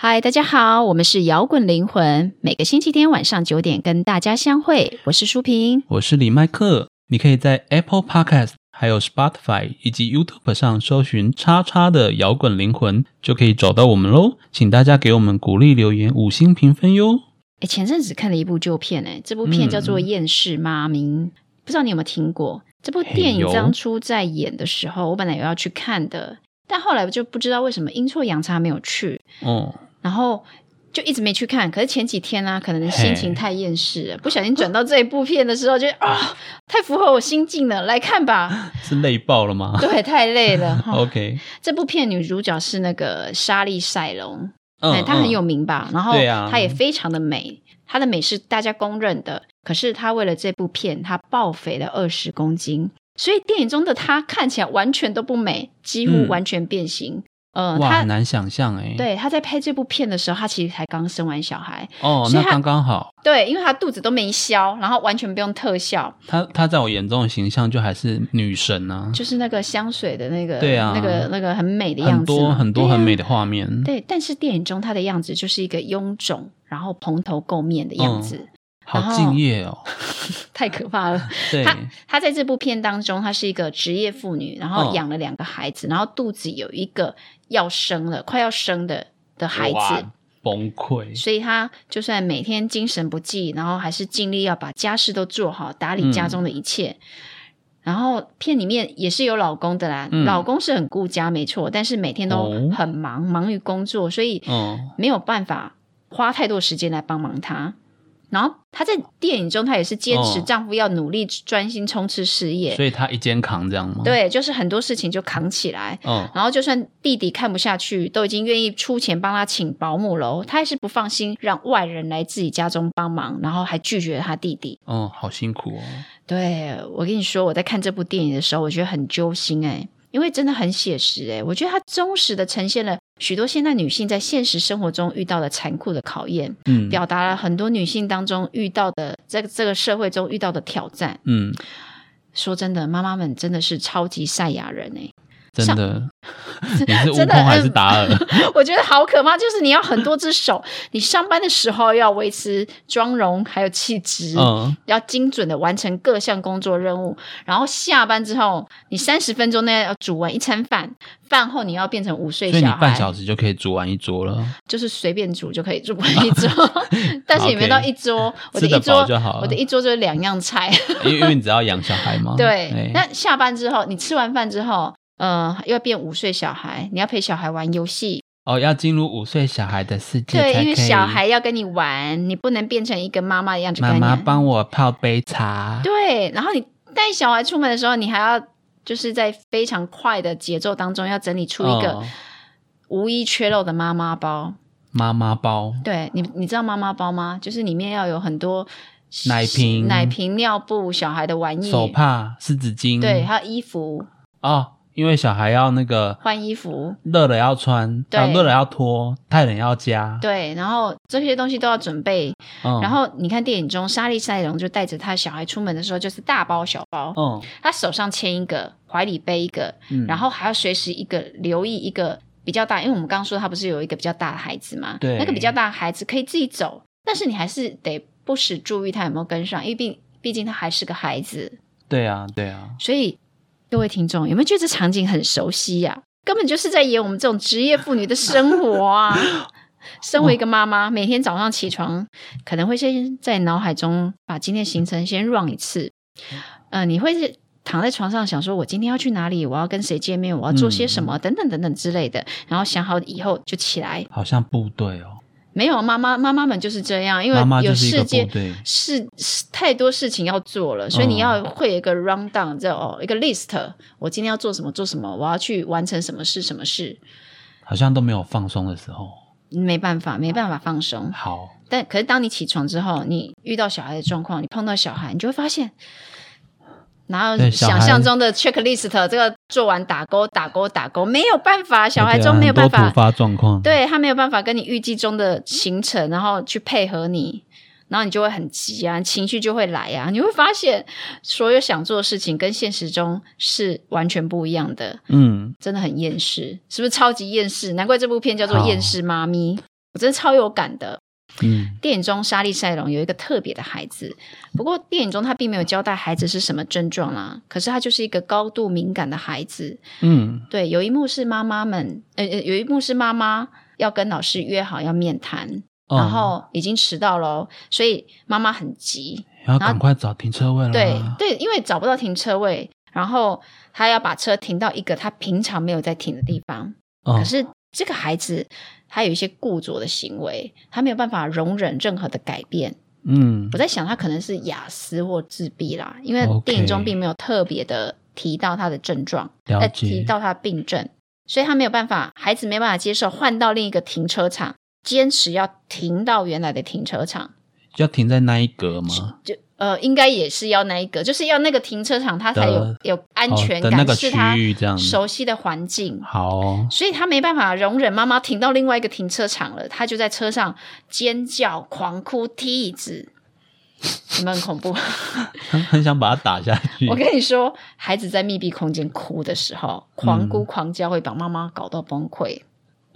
嗨，大家好，我们是摇滚灵魂，每个星期天晚上九点跟大家相会。我是舒平，我是李麦克。你可以在 Apple Podcast、还有 Spotify 以及 YouTube 上搜寻“叉叉的摇滚灵魂”，就可以找到我们喽。请大家给我们鼓励留言、五星评分哟。哎，前阵子看了一部旧片，哎，这部片叫做《厌世妈咪》，不知道你有没有听过？这部电影当初在演的时候，我本来有要去看的，但后来我就不知道为什么阴错阳差没有去，哦，然后就一直没去看。可是前几天呢、可能心情太厌世了，不小心转到这一部片的时候，觉得啊，太符合我心境了，来看吧。是累爆了吗对，太累了。哈？OK，这部片女主角是那个莎莉赛隆，嗯哎，她很有嗯名吧？然后她也非常的美，她的美是大家公认的。可是她为了这部片，她暴肥了二十公斤，所以电影中的她看起来完全都不美，几乎嗯完全变形。呃，哇，她很难想象哎。，对他在拍这部片的时候，他其实才刚生完小孩，哦，那刚刚好。对，因为他肚子都没消，然后完全不用特效，他他在我眼中的形象就还是女神啊，就是那个香水的那个，对啊那个那个很美的样子很，多很多很美的画面。对，但是电影中他的样子就是一个臃肿，然后蓬头垢面的样子，然好敬业哦。太可怕了。对，她她在这部片当中，她是一个职业妇女，然后嗯养了两个孩子，然后肚子有一个要生了、快要生的的孩子，崩溃。所以她就算每天精神不济，然后还是尽力要把家事都做好，打理家中的一切。然后片里面也是有老公的啦，嗯老公是很顾家没错，但是每天都哦很忙，忙于工作，所以嗯，没有办法花太多时间来帮忙她。然后她在电影中，她也是坚持哦丈夫要努力专心冲刺事业，所以她一肩扛这样吗？，对，就是很多事情就扛起来。嗯，然后就算弟弟看不下去，都已经愿意出钱帮他请保姆喽，她还是不放心让外人来自己家中帮忙，然后还拒绝他弟弟。哦，好辛苦哦。对我跟你说，我在看这部电影的时候，我觉得很揪心哎、因为真的很写实哎、我觉得它忠实的呈现了许多现代女性在现实生活中遇到的残酷的考验，嗯。表达了很多女性当中遇到的在这个社会中遇到的挑战。嗯，说真的，妈妈们真的是超级赛亚人哎、真的，你是悟真的空还是嗯达尔？我觉得好可怕，就是你要很多只手，你上班的时候要维持妆容还有气质，嗯，要精准的完成各项工作任务，然后下班之后，你三十分钟内要煮完一餐饭，饭后你要变成五岁所以你，半小时就可以煮完一桌了，就是随便煮就可以煮完一桌，但是也没到一桌，我的一桌就好了我的一桌就是两样菜，因为因为你只要养小孩嘛。对哎。那下班之后，你吃完饭之后。呃，要变五岁小孩，你要陪小孩玩游戏，哦，要进入五岁小孩的世界对，因为。小孩要跟你玩，你不能变成一个妈妈的样子。妈妈帮我泡杯茶。对，然后你带小孩出门的时候，你还要就是在非常快的节奏当中，要整理出一个哦无一缺漏的妈妈包。妈妈包，对你，你知道妈妈包吗？就是里面要有很多奶瓶奶瓶、尿布、小孩的玩意、手帕、湿纸巾。对，还有衣服，哦，因为小孩要那个换衣服，热了要穿，对。啊热了要脱，太冷要加。对，然后这些东西都要准备。嗯，然后你看电影中，莎莉赛隆就带着他小孩出门的时候，就是大包小包，嗯。他手上牵一个，怀里背一个，嗯，然后还要随时一个留意一个比较大，因为我们刚刚说他不是有一个比较大的孩子嘛，对。那个比较大的孩子可以自己走，但是你还是得不时注意他有没有跟上，因为毕毕竟他还是个孩子，对啊对啊，所以各位听众有没有觉得这场景很熟悉呀、根本就是在演我们这种职业妇女的生活啊！身为一个妈妈，每天早上起床，可能会先在脑海中把今天行程先 run 一次。呃，你会是躺在床上想说，我今天要去哪里？我要跟谁见面？我要做些什么？等等等等之类的。然后想好以后就起来。好像部队哦，没有妈妈，妈妈们就是这样，因为有世界部队是是太多事情要做了，所以你要会有一个 round down，这哦一个 list，我今天要做什么做什么，我要去完成什么事什么事。好像都没有放松的时候。没办法，没办法放松。好，但可是当你起床之后，你遇到小孩的状况，你碰到小孩，你就会发现，哪有对小孩想象中的 checklist 这个做完打勾打勾打勾，没有办法，小孩中没有办法突，发状况，对他没有办法跟你预计中的行程，然后去配合你。然后你就会很急啊，情绪就会来啊，你会发现所有想做的事情跟现实中是完全不一样的。嗯，真的很厌世，是不是超级厌世？难怪这部片叫做《厌世妈咪》，我真的超有感的。嗯，电影中莎莉赛隆有一个特别的孩子，不过电影中他并没有交代孩子是什么症状啦。可是他就是一个高度敏感的孩子。嗯，对，有一幕是妈妈们，呃呃，有一幕是妈妈要跟老师约好要面谈，哦然后已经迟到了哦，所以妈妈很急，要赶快找停车位了，对对，因为找不到停车位，然后他要把车停到一个他平常没有在停的地方。哦可是这个孩子他有一些固着的行为，他没有办法容忍任何的改变。嗯我在想，他可能是雅思或自闭啦，因为电影中并没有特别的提到他的症状，呃，提到他的病症，所以他没有办法，孩子没办法接受换到另一个停车场，坚持要停到原来的停车场。就要停在那一格吗？就呃，应该也是要那一格，就是要那个停车场，他才有有安全感，是他熟悉的环境。好哦，所以他没办法容忍妈妈停到另外一个停车场了，他就在车上尖叫、狂哭、踢椅子，有没有很恐怖？很很想把他打下去我。跟你说，孩子在密闭空间哭的时候，狂嗯哭狂叫会把妈妈搞到崩溃。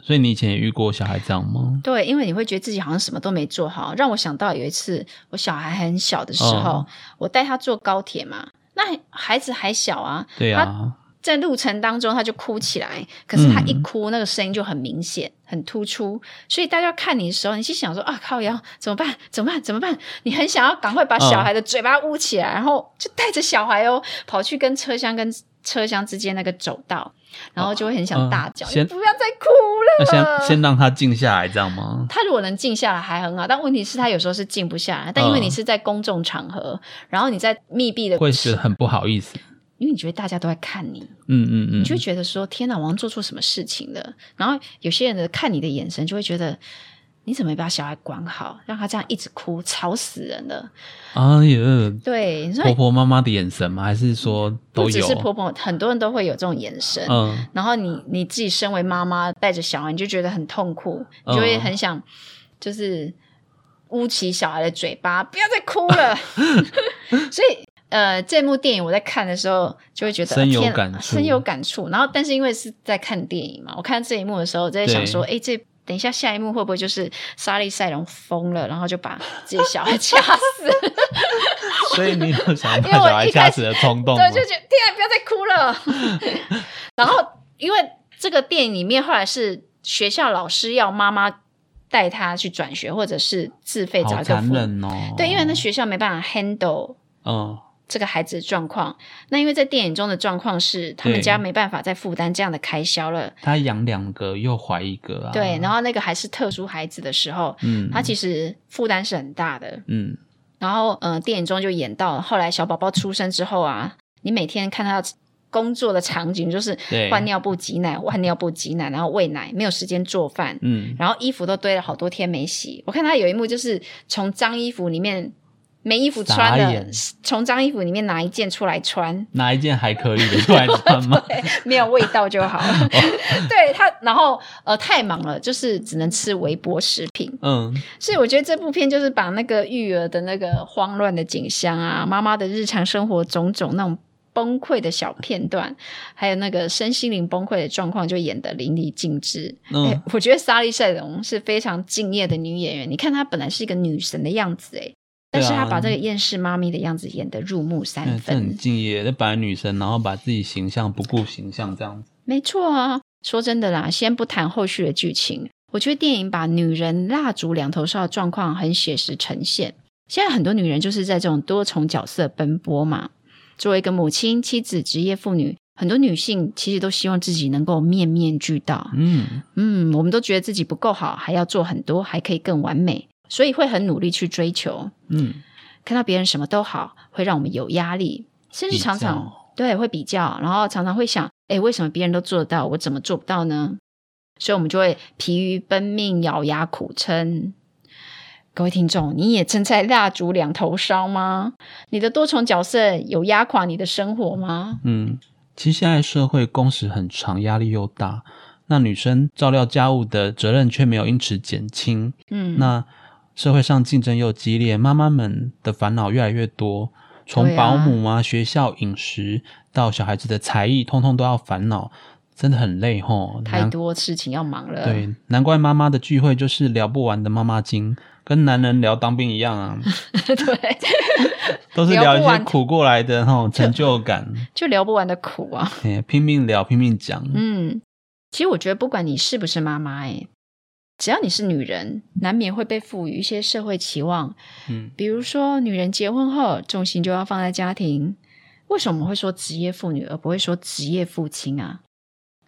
所以你以前也遇过小孩这样吗？对，因为你会觉得自己好像什么都没做好，让我想到有一次我小孩很小的时候，哦我带他坐高铁嘛，那孩子还小啊，对啊，在路程当中他就哭起来，可是他一嗯哭，那个声音就很明显、很突出，所以大家看你的时候，你心想说啊，靠腰怎么办？怎么办？怎么办？你很想要赶快把小孩的嘴巴捂起来，然后就带着小孩哦，跑去跟车厢跟车厢之间那个走道，然后就会很想大叫，你不要再哭 那。先 先让他静下来，这样吗？他如果能静下来还很好，但问题是他有时候是静不下来。但因为嗯你是在公众场合，然后你在密闭的，会觉得很不好意思。因为你觉得大家都在看你，嗯嗯嗯，你就会觉得说：“天哪，我做错什么事情了。”然后有些人的看你的眼神，就会觉得你怎么没把小孩管好，让他这样一直哭，吵死人了。哎呀，对，所婆婆妈妈的眼神吗？还是说都不只？是婆婆，很多人都会有这种眼神。嗯，然后你你自己身为妈妈，带着小孩，你就觉得很痛苦，你就会很想就是捂起小孩的嘴巴，不要再哭了。所以呃，这幕电影我在看的时候，就会觉得深有感触深有感触。然后，但是因为是在看电影嘛，我看这一幕的时候，我在想说，哎，这。等一下，下一幕会不会就是莎莉赛隆疯了，然后就把自己小孩掐死？所以你有想把 小孩掐死的冲动吗对，？就觉得天啊，不要再哭了。然后，因为这个电影里面后来是学校老师要妈妈带他去转学，或者是自费找一个辅忍哦。对，因为那学校没办法 handle 嗯，这个孩子的状况。那因为在电影中的状况是，他们家没办法再负担这样的开销了。他养两个又怀一个啊。对，然后那个还是特殊孩子的时候，嗯，他其实负担是很大的。嗯然后，呃，电影中就演到后来小宝宝出生之后啊，你每天看他工作的场景就是对换尿布、挤奶、换尿布、挤奶，然后喂奶，没有时间做饭，嗯，然后衣服都堆了好多天没洗。我看他有一幕就是从脏衣服里面没衣服穿的从脏衣服里面拿一件出来穿，拿一件还可以的出来穿吗？对，没有味道就好。对他，然后呃太忙了，就是只能吃微波食品。嗯，所以我觉得这部片就是把那个育儿的那个慌乱的景象啊，妈妈的日常生活种种那种崩溃的小片段，还有那个身心灵崩溃的状况，就演得淋漓尽致。我觉得莎莉赛隆是非常敬业的女演员。你看她本来是一个女神的样子，诶，但是对啊她把这个厌世妈咪的样子演得入木三嗯这很。敬业，那本来女神，然后把自己形象不顾形象这样子。没错啊，说真的啦，先不谈后续的剧情，我觉得电影把女人蜡烛两头烧的状况很写实呈现。现在很多女人就是在这种多重角色奔波嘛。作为一个母亲、妻子、职业妇女，很多女性其实都希望自己能够面面俱到。嗯，嗯，我们都觉得自己不够好，还要做很多，还可以更完美，所以会很努力去追求。嗯，看到别人什么都好，会让我们有压力，甚至常常对会比较，然后常常会想，哎，为什么别人都做得到，我怎么做不到呢？所以我们就会疲于奔命，咬牙苦撑。各位听众，你也正在蜡烛两头烧吗？你的多重角色有压垮你的生活吗？嗯，其实现在社会工时很长，压力又大，那女生照料家务的责任却没有因此减轻。嗯，那社会上竞争又激烈，妈妈们的烦恼越来越多，从保姆啊、学校饮食到小孩子的才艺，通通都要烦恼，真的很累吼。太多事情要忙了。对，难怪妈妈的聚会就是聊不完的妈妈经，跟男人聊当兵一样啊，对，都是聊一些苦过来的吼成就感，就聊不完的苦啊。哎，拼命聊，拼命讲。嗯，其实我觉得不管你是不是妈妈，哎，只要你是女人，难免会被赋予一些社会期望。嗯，比如说，女人结婚后重心就要放在家庭。为什么我们会说职业妇女，而不会说职业父亲啊？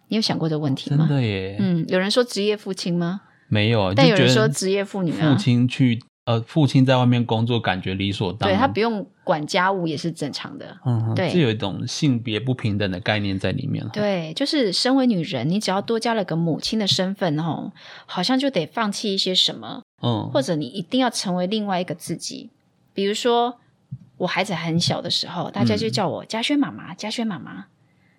你有想过这个问题真吗？的耶，嗯，有人说职业父亲吗？没有，但有人说职业妇女啊父亲去呃，父亲在外面工作，感觉理所当然。对他不用管家务也是正常的。嗯，对这有一种性别不平等的概念在里面。，对，就是身为女人，你只要多加了个母亲的身份哦，好像就得放弃一些什么，嗯，或者你一定要成为另外一个自己。比如说，我孩子很小的时候，大家就叫我嘉轩妈妈，嘉轩妈妈。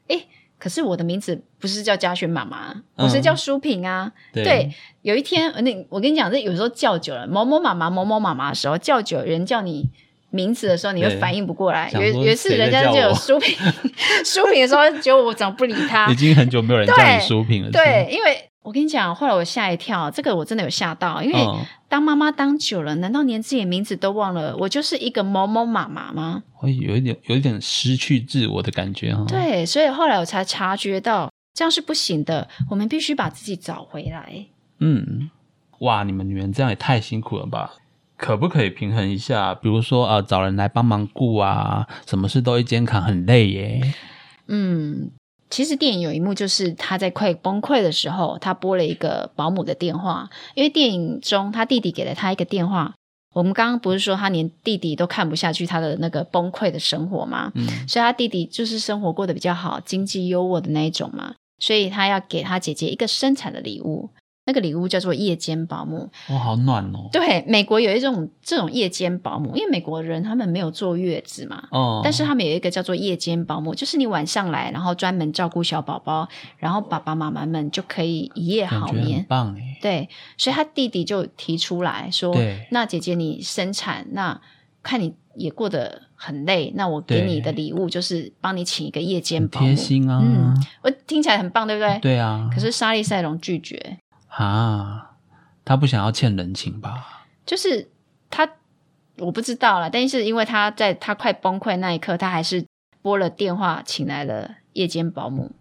诶，可是我的名字不是叫嘉轩妈妈，我是叫淑萍啊。对对，有一天，呃那我跟你讲，这有时候叫久了，某某妈妈、某某妈妈的时候，叫久了人叫你。名字的时候，你会反应不过来。想说有有一次，人家就有书评，书评，的时候，结果我怎么不理他？已经很久没有人叫你书评了。对，因为我跟你讲，后来我吓一跳，这个我真的有吓到，因为当妈妈当久了，难道连自己的名字都忘了？我就是一个某某妈妈吗？会有一点有一点失去自我的感觉哈。，对，所以后来我才察觉到这样是不行的，我们必须把自己找回来。嗯，哇，你们女人这样也太辛苦了吧？可不可以平衡一下？比如说呃，找人来帮忙顾啊，什么事都一肩扛，很累耶。嗯，其实电影有一幕就是他在快崩溃的时候，他拨了一个保姆的电话，因为电影中他弟弟给了他一个电话。我们刚刚不是说他连弟弟都看不下去他的那个崩溃的生活吗？嗯所以他弟弟就是生活过得比较好，经济优渥的那一种嘛，所以他要给他姐姐一个生产的礼物，那个礼物叫做夜间保姆。哇，好暖哦。对，美国有一种这种夜间保姆，因为美国人他们没有坐月子嘛，哦，但是他们有一个叫做夜间保姆，就是你晚上来，然后专门照顾小宝宝，然后爸爸妈妈们就可以一夜好眠。棒哎。对，所以他弟弟就提出来说：“那姐姐你生产，那看你也过得很累，那我给你的礼物就是帮你请一个夜间保姆。”贴心啊。嗯我听起来很棒，对不对？对啊。可是莎莉赛隆拒绝，啊，他不想要欠人情吧？就是他我不知道了，但是因为他在他快崩溃那一刻，他还是拨了电话请来了夜间保姆。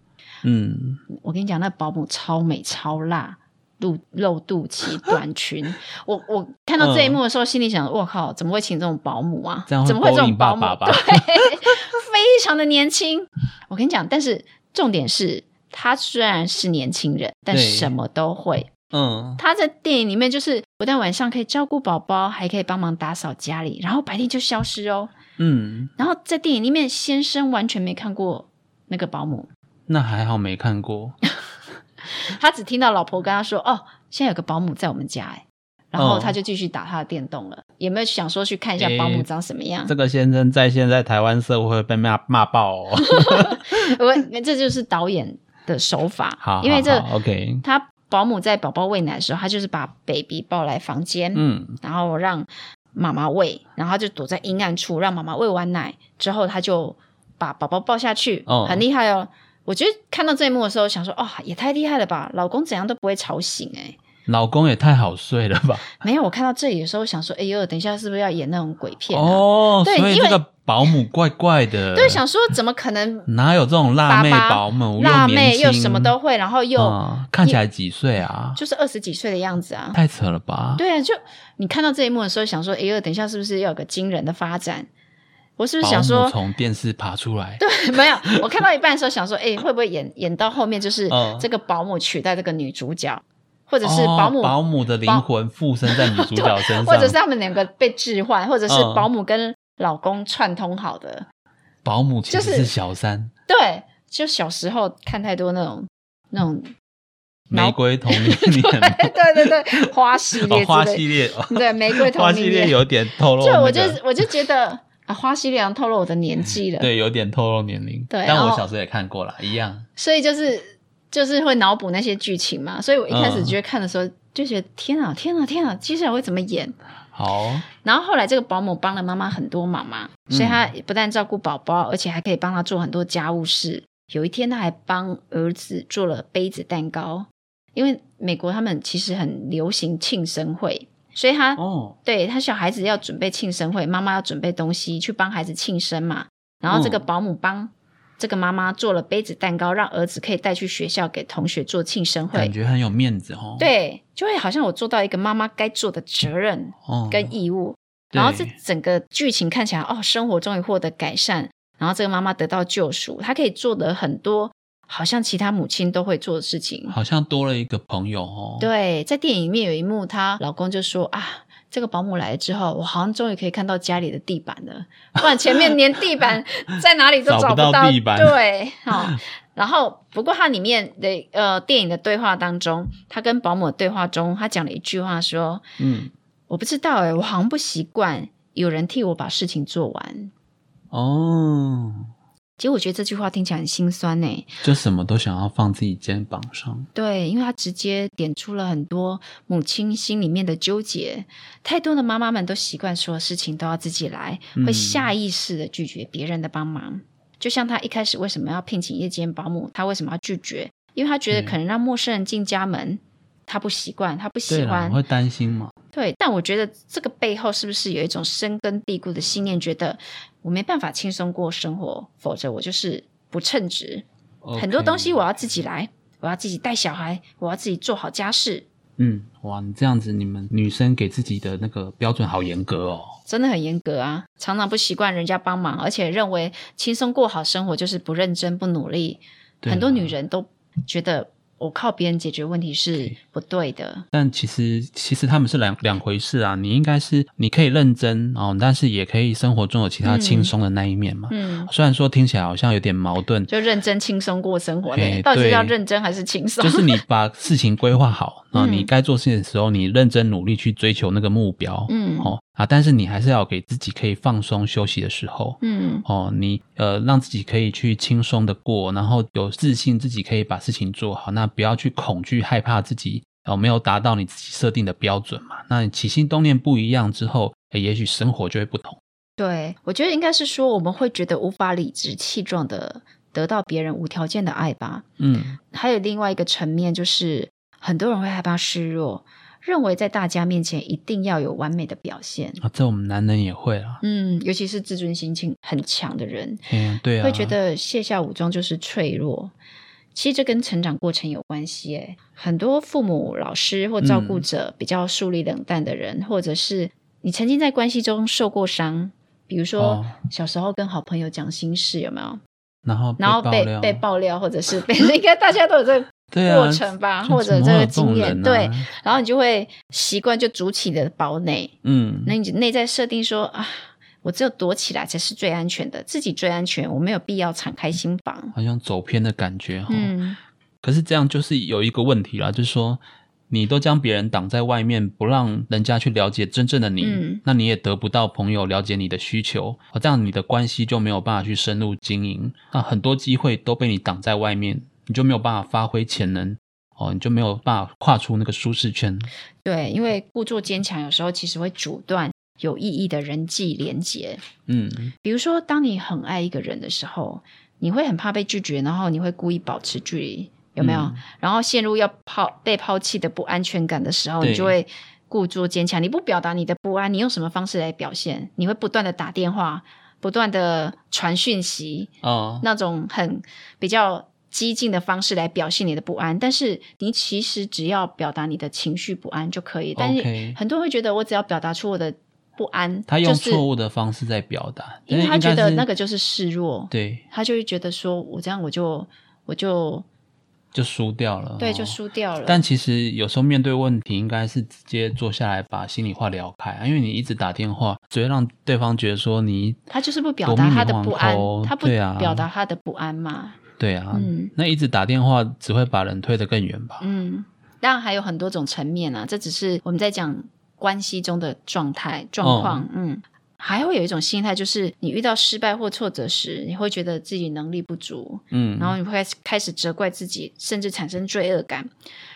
嗯，我跟你讲，那保姆超美超辣，露露肚脐、短裙。我我看到这一幕的时候，心里想：我靠，怎么会请这种保姆啊？怎么会这种保姆？爸爸吧对，非常的年轻。我跟你讲，但是重点是他虽然是年轻人，但对什么都会。嗯，他在电影里面就是不但晚上可以照顾宝宝，还可以帮忙打扫家里，然后白天就消失哦。嗯，然后在电影里面，先生完全没看过那个保姆，那还好没看过。他只听到老婆跟他说：“哦，现在有个保姆在我们家。”哎，然后哦他就继续打他的电动了。有没有想说去看一下保姆长什么样？这个先生在现在台湾社会会被骂骂爆哦。我这就是导演的手法，好，因为这 OK，他保姆在宝宝喂奶的时候，他就是把 baby 抱来房间，嗯，然后让妈妈喂，然后他就躲在阴暗处，让妈妈喂完奶之后，他就把宝宝抱下去，哦很厉害哦。我觉得看到这一幕的时候，想说哦，也太厉害了吧！老公怎样都不会吵醒哎、老公也太好睡了吧？没有，我看到这里的时候想说，哎呦，等一下是不是要演那种鬼片、啊？哦，对因为所以这个保姆怪怪的。对，想说怎么可能哪有这种辣妹保姆？辣妹又什么都会，然后又、啊看起来几岁啊？就是二十几岁的样子啊？太扯了吧？对啊，就你看到这一幕的时候，想说，哎呦，等一下是不是要有个惊人的发展？我是不是想说，从电视爬出来？对，没有，我看到一半的时候想说，哎、会不会演演到后面就是嗯这个保姆取代这个女主角，或者是哦保姆，保姆的灵魂附身在女主角 身上，或者是他们两个被置换，或者是嗯保姆跟老公串通好的。保姆其实就是是小三。对，就小时候看太多那种那种玫瑰童 年年对对对，花系列哦，花系列，哦对玫瑰童花系列有点透露、那个，就我就我就觉得啊，花系列好像透露我的年纪了，对，有点透露年龄。对但我小时候也看过啦，一样。所以就是就是会脑补那些剧情嘛，所以我一开始嗯觉得看的时候就觉得天啊天啊天啊，接下来会怎么演？好，然后后来这个保姆帮了妈妈很多忙嘛，所以她不但照顾宝宝，而且还可以帮她做很多家务事。有一天，她还帮儿子做了杯子蛋糕，因为美国他们其实很流行庆生会，所以她、哦，对他小孩子要准备庆生会，妈妈要准备东西去帮孩子庆生嘛。然后这个嗯保姆帮这个妈妈做了杯子蛋糕，让儿子可以带去学校给同学做庆生会感。觉很有面子哦。，对，就会好像我做到一个妈妈该做的责任哦，跟义务。对然后这整个剧情看起来，哦，生活终于获得改善，然后这个妈妈得到救赎，她可以做的很多好像其他母亲都会做的事情。好像多了一个朋友哦。，对，在电影里面有一幕，她老公就说啊，这个保姆来了之后，我好像终于可以看到家里的地板了，不然前面连地板 在哪里都找不到找到地板对，好。然后，不过它里面的呃电影的对话当中，他跟保姆的对话中，他讲了一句话说嗯，：“我不知道诶，我好像不习惯有人替我把事情做完。哦，”其实我觉得这句话听起来很心酸呢。就什么都想要放自己肩膀上。对，因为他直接点出了很多母亲心里面的纠结。太多的妈妈们都习惯所有事情都要自己来，会嗯下意识的拒绝别人的帮忙。就像他一开始为什么要聘请夜间保姆，他为什么要拒绝？因为他觉得可能让陌生人进家门，他不习惯，他不喜欢。会担心吗？对，但我觉得这个背后是不是有一种深根蒂固的信念，觉得我没办法轻松过生活，否则我就是不称职。很多东西我要自己来，我要自己带小孩，我要自己做好家事，嗯，哇，你这样子，你们女生给自己的那个标准好严格哦。真的很严格啊！常常不习惯人家帮忙，而且认为轻松过好生活就是不认真、不努力。啊很多女人都觉得我靠别人解决问题是不对的。但其实其实他们是两两回事啊。你应该是你可以认真哦，但是也可以生活中有其他轻松的那一面嘛。嗯，虽然说听起来好像有点矛盾，就认真轻松过生活？到底是要认真还是轻松？就是你把事情规划好啊，嗯你该做事情的时候，你认真努力去追求那个目标，嗯哦啊，但是你还是要给自己可以放松休息的时候。嗯哦，你呃让自己可以去轻松的过，然后有自信自己可以把事情做好，那不要去恐惧害怕自己哦没有达到你自己设定的标准嘛。那你起心动念不一样之后，诶也许生活就会不同。对，我觉得应该是说，我们会觉得无法理直气壮的得到别人无条件的爱吧。嗯，还有另外一个层面，就是很多人会害怕示弱，认为在大家面前一定要有完美的表现。啊，这我们男人也会啊。嗯，尤其是自尊心情很强的人，嗯，对啊，会觉得卸下武装就是脆弱。其实这跟成长过程有关系诶，很多父母、老师或照顾者比较疏离冷淡的人，或者是你曾经在关系中受过伤，比如说哦。小时候跟好朋友讲心事，有没有？然后然后被爆料被爆料，或者是被 应该大家都有这个对啊过程吧，就或者这个经验，啊对，然后你就会习惯就筑起你的堡垒，嗯，那你内在设定说啊，我只有躲起来才是最安全的，自己最安全，我没有必要敞开心房。好像走偏的感觉哈。嗯，可是这样就是有一个问题啦，就是说你都将别人挡在外面，不让人家去了解真正的你，嗯那你也得不到朋友了解你的需求，哦，这样你的关系就没有办法去深入经营，那很多机会都被你挡在外面，你就没有办法发挥潜能，哦，你就没有办法跨出那个舒适圈。对，因为故作坚强有时候其实会阻断有意义的人际连结。嗯，比如说，当你很爱一个人的时候，你会很怕被拒绝，然后你会故意保持距离，有没有？嗯然后陷入要抛被抛弃的不安全感的时候，你就会故作坚强。你不表达你的不安，你用什么方式来表现？你会不断的打电话，不断的传讯息，哦，那种很比较激进的方式来表现你的不安。但是你其实只要表达你的情绪不安就可以。但是很多人会觉得，我只要表达出我的不安，他用错误的方式在表达，因为他觉得那个就是示弱，对，他就会觉得说我这样我就我就就输掉了，对，哦就输掉了。但其实有时候面对问题，应该是直接坐下来把心里话聊开啊，因为你一直打电话，只会让对方觉得说你他就是不表达他的不安他不啊表达他的不安嘛。对啊，嗯那一直打电话只会把人推得更远吧？嗯，当然还有很多种层面啊，这只是我们在讲关系中的状态状况。嗯，还会有一种心态，就是你遇到失败或挫折时，你会觉得自己能力不足，嗯，然后你会开始开始责怪自己，甚至产生罪恶感，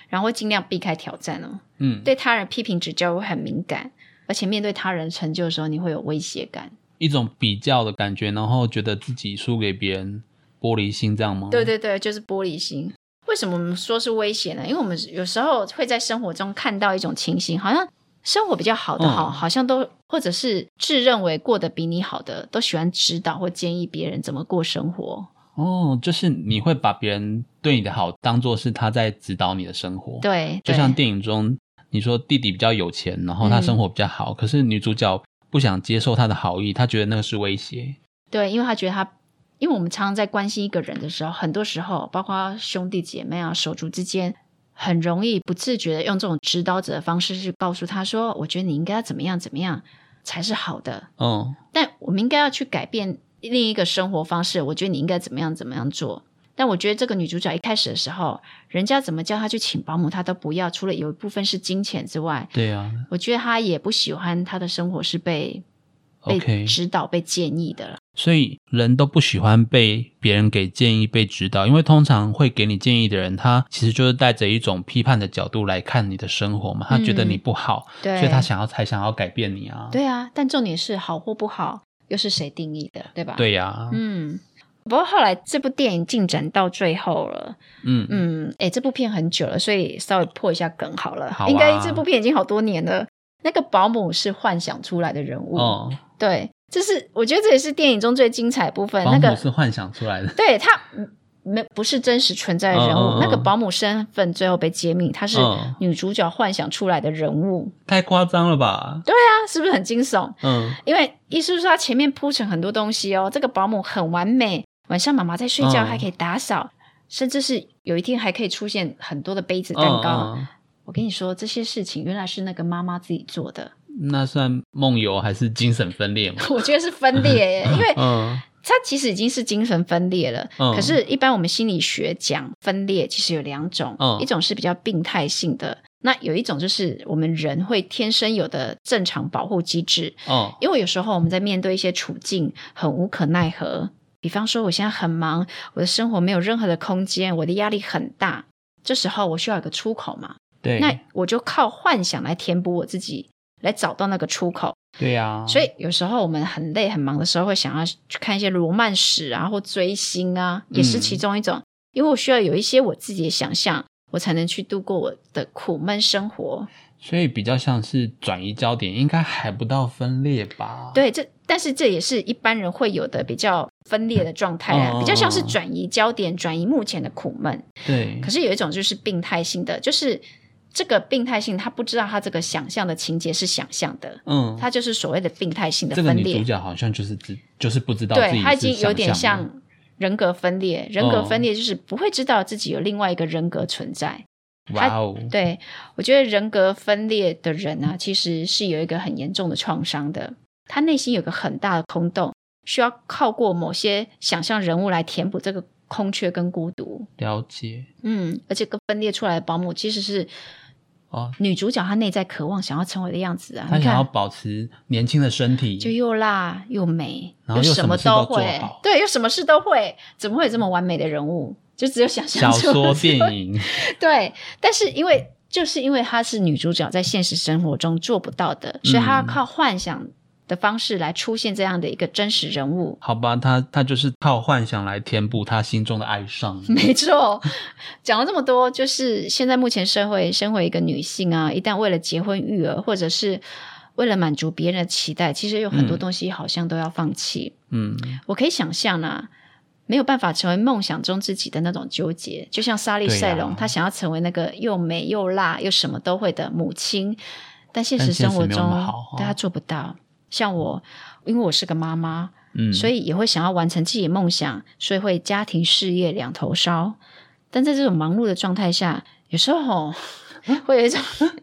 然后会尽量避开挑战哦。嗯，对他人批评指教会很敏感，而且面对他人成就的时候，你会有威胁感。一种比较的感觉，然后觉得自己输给别人，玻璃心这样吗？对对对，就是玻璃心。为什么我们说是威胁呢？因为我们有时候会在生活中看到一种情形，好像生活比较好的好，嗯好像都或者是自认为过得比你好的，都喜欢指导或建议别人怎么过生活。哦，就是你会把别人对你的好当做是他在指导你的生活。，对，就像对电影中你说弟弟比较有钱，然后他嗯生活比较好，可是女主角不想接受他的好意，她觉得那个是威胁。对，因为她觉得他，因为我们常常在关心一个人的时候，很多时候，包括兄弟姐妹啊、手足之间，很容易不自觉的用这种指导者的方式去告诉他说：“我觉得你应该要怎么样怎么样才是好的。哦，”但我们应该要去改变另一个生活方式。我觉得你应该怎么样怎么样做。但我觉得这个女主角一开始的时候，人家怎么叫她去请保姆，她都不要。除了有一部分是金钱之外，对啊我觉得她也不喜欢她的生活是被被，OK。指导、被建议的了。所以人都不喜欢被别人给建议、被指导，因为通常会给你建议的人，他其实就是带着一种批判的角度来看你的生活嘛，他觉得你不好，对，所以他想要才想要改变你啊。对啊，但重点是好或不好，又是谁定义的，对吧？，对呀、嗯。不过后来这部电影进展到最后了，嗯嗯，哎，这部片很久了，所以稍微破一下梗好了。好啊应该这部片已经好多年了。那个保姆是幻想出来的人物，哦，对，这是我觉得这也是电影中最精彩的部分。保那个姆是幻想出来的。对他嗯没不是真实存在的人物，嗯嗯嗯那个保姆身份最后被揭秘，她是嗯女主角幻想出来的人物，太夸张了吧？对啊，是不是很惊悚？嗯因为意思是说，他前面铺成很多东西哦，这个保姆很完美，晚上妈妈在睡觉嗯还可以打扫，甚至是有一天还可以出现很多的杯子蛋糕。我跟你说，这些事情原来是那个妈妈自己做的，那算梦游还是精神分裂吗？我觉得是分裂耶，因为嗯它其实已经是精神分裂了。嗯可是，一般我们心理学讲分裂，其实有两种，嗯一种是比较病态性的，那有一种就是我们人会天生有的正常保护机制。哦因为有时候我们在面对一些处境很无可奈何，比方说我现在很忙，我的生活没有任何的空间，我的压力很大，这时候我需要一个出口嘛，对，那我就靠幻想来填补我自己，来找到那个出口。对呀、所以有时候我们很累很忙的时候，会想要去看一些罗曼史啊，或追星啊，也是其中一种。因为我需要有一些我自己的想象，我才能去度过我的苦闷生活。所以比较像是转移焦点，应该还不到分裂吧？，对，这但是这也是一般人会有的比较分裂的状态啊，嗯比较像是转移焦点，转移目前的苦闷。对可，是有一种就是病态性的，就是这个病态性，他不知道他这个想象的情节是想象的，嗯，他就是所谓的病态性的这个分裂。女主角好像就是知，就是不知道自己对，他已经有点像人格分裂，人格嗯分裂就是不会知道自己有另外一个人格存在。哇哦，对我觉得人格分裂的人啊，其实是有一个很严重的创伤的，他内心有个很大的空洞，需要靠过某些想象人物来填补这个空缺跟孤独。了解。嗯，而且跟分裂出来的保姆其实是哦，女主角她内在渴望想要成为的样子啊。她，想要保持年轻的身体，就又辣又美，然后又什么事都会。对，又什么事都会，怎么会有这么完美的人物？就只有想象小说、电影，对，但是因为就是因为她是女主角，在现实生活中做不到的，所以她要嗯。靠幻想的方式来出现这样的一个真实人物。好吧，他他就是靠幻想来填补他心中的哀伤。没错，讲了这么多，就是现在目前社会，身为一个女性啊，一旦为了结婚育儿，或者是为了满足别人的期待，其实有很多嗯东西好像都要放弃。嗯，我可以想象啊，没有办法成为梦想中自己的那种纠结，就像莎莉对赛隆，啊她想要成为那个又美又辣又什么都会的母亲，但现实生活中那么好哦对她做不到。像我，因为我是个妈妈，嗯，所以也会想要完成自己的梦想，所以会家庭事业两头烧。但在这种忙碌的状态下，有时候吼 会有一种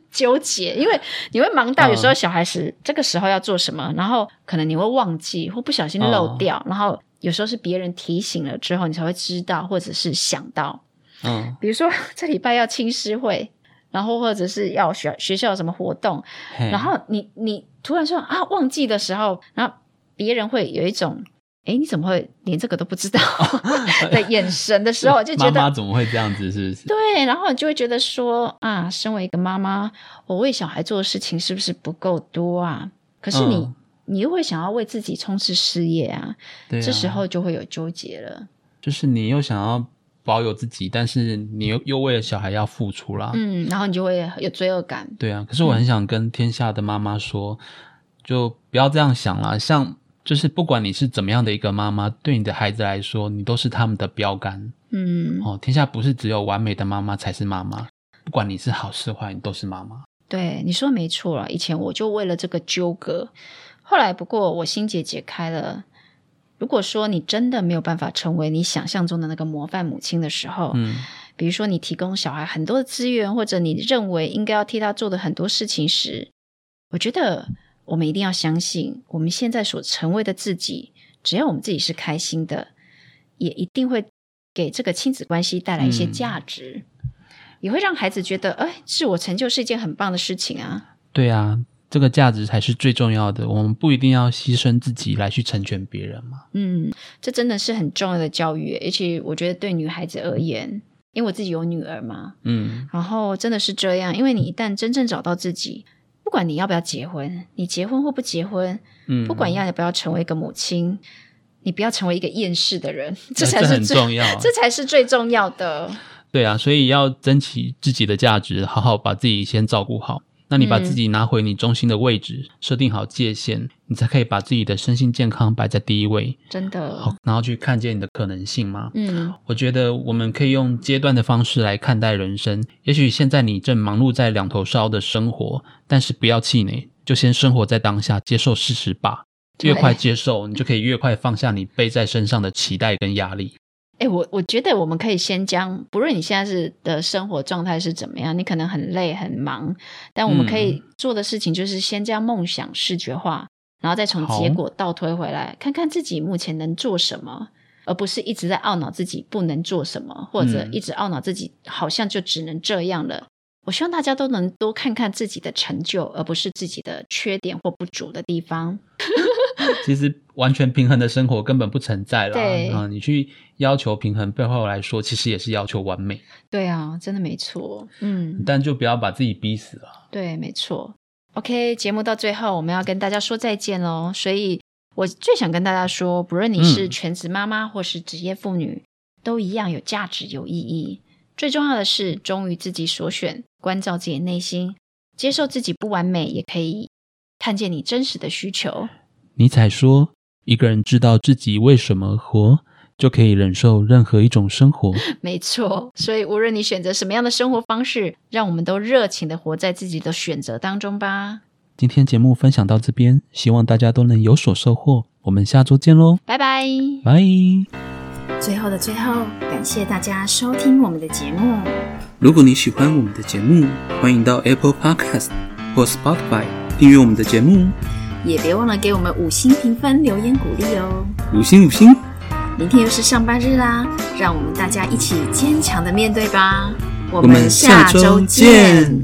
纠结，因为你会忙到嗯有时候小孩子这个时候要做什么，然后可能你会忘记或不小心漏掉，然后有时候是别人提醒了之后，你才会知道，或者是想到。嗯，比如说 这礼拜要青师会，然后或者是要学学校有什么活动，然后你你突然说啊忘记的时候，然后别人会有一种。哎，你怎么会连这个都不知道 的眼神的时候，就觉得妈妈怎么会这样子？是不是？对，然后你就会觉得说啊，身为一个妈妈，我为小孩做的事情是不是不够多啊？可是你，嗯你又会想要为自己冲刺事业啊这时候就会有纠结了。就是你又想要保有自己，但是你又又为了小孩要付出啦。嗯，然后你就会有罪恶感。对啊，可是我很想跟天下的妈妈说，就不要这样想啦。像就是不管你是怎么样的一个妈妈，对你的孩子来说，你都是他们的标杆嗯，哦。天下不是只有完美的妈妈才是妈妈，不管你是好是坏，你都是妈妈。对，你说没错了。以前我就为了这个纠葛，后来不过我心结解开了。如果说你真的没有办法成为你想象中的那个模范母亲的时候，嗯，比如说你提供小孩很多的资源，或者你认为应该要替他做的很多事情时，我觉得我们一定要相信，我们现在所成为的自己，只要我们自己是开心的，也一定会给这个亲子关系带来一些嗯。价值，也会让孩子觉得，哎，自我成就是一件很棒的事情啊。对啊，这个价值才是最重要的。我们不一定要牺牲自己来去成全别人嘛。嗯，这真的是很重要的教育，而且我觉得对女孩子而言，因为我自己有女儿嘛，嗯，然后真的是这样，因为你一旦真正找到自己，不管你要不要结婚，你结婚或不结婚，嗯不管要不要成为一个母亲，你不要成为一个厌世的人，这才是最重要啊 这才是最重要的。对啊，所以要争取自己的价值，好好把自己先照顾好。那你把嗯自己拿回你中心的位置，设定好界限，你才可以把自己的身心健康摆在第一位，真的，好，然后去看见你的可能性嘛。嗯我觉得我们可以用阶段的方式来看待人生。也许现在你正忙碌在两头烧的生活，但是不要气馁，就先生活在当下，接受事实吧。越快接受，你就可以越快放下你背在身上的期待跟压力。哎，我我觉得我们可以先将，不论你现在是的生活状态是怎么样，你可能很累很忙，但我们可嗯以做的事情就是先将梦想视觉化，然后再从结果倒推回来，看看自己目前能做什么，而不是一直在懊恼自己不能做什么，或者嗯一直懊恼自己好像就只能这样了。我希望大家都能多看看自己的成就，而不是自己的缺点或不足的地方。其实完全平衡的生活根本不存在啦。对啊，你去要求平衡，背后来说，其实也是要求完美，对啊，真的没错。嗯，但就不要把自己逼死了。对，没错。OK，节目到最后我们要跟大家说再见喽。所以我最想跟大家说，不论你是嗯全职妈妈或是职业妇女，都一样有价值、有意义。最重要的是忠于自己所选，关照自己的内心，接受自己不完美，也可以看见你真实的需求。尼采说：“一个人知道自己为什么而活，就可以忍受任何一种生活。没错，所以无论你选择什么样的生活方式，让我们都热情的活在自己的选择当中吧。”今天节目分享到这边，希望大家都能有所收获。我们下周见喽，拜拜。拜！最后的最后，感谢大家收听我们的节目。如果你喜欢我们的节目，欢迎到 Apple Podcast 或 Spotify 订阅我们的节目，也别忘了给我们五星评分、留言鼓励哦。五星五星。明天又是上班日啦，让我们大家一起坚强的面对吧。我我们下周见。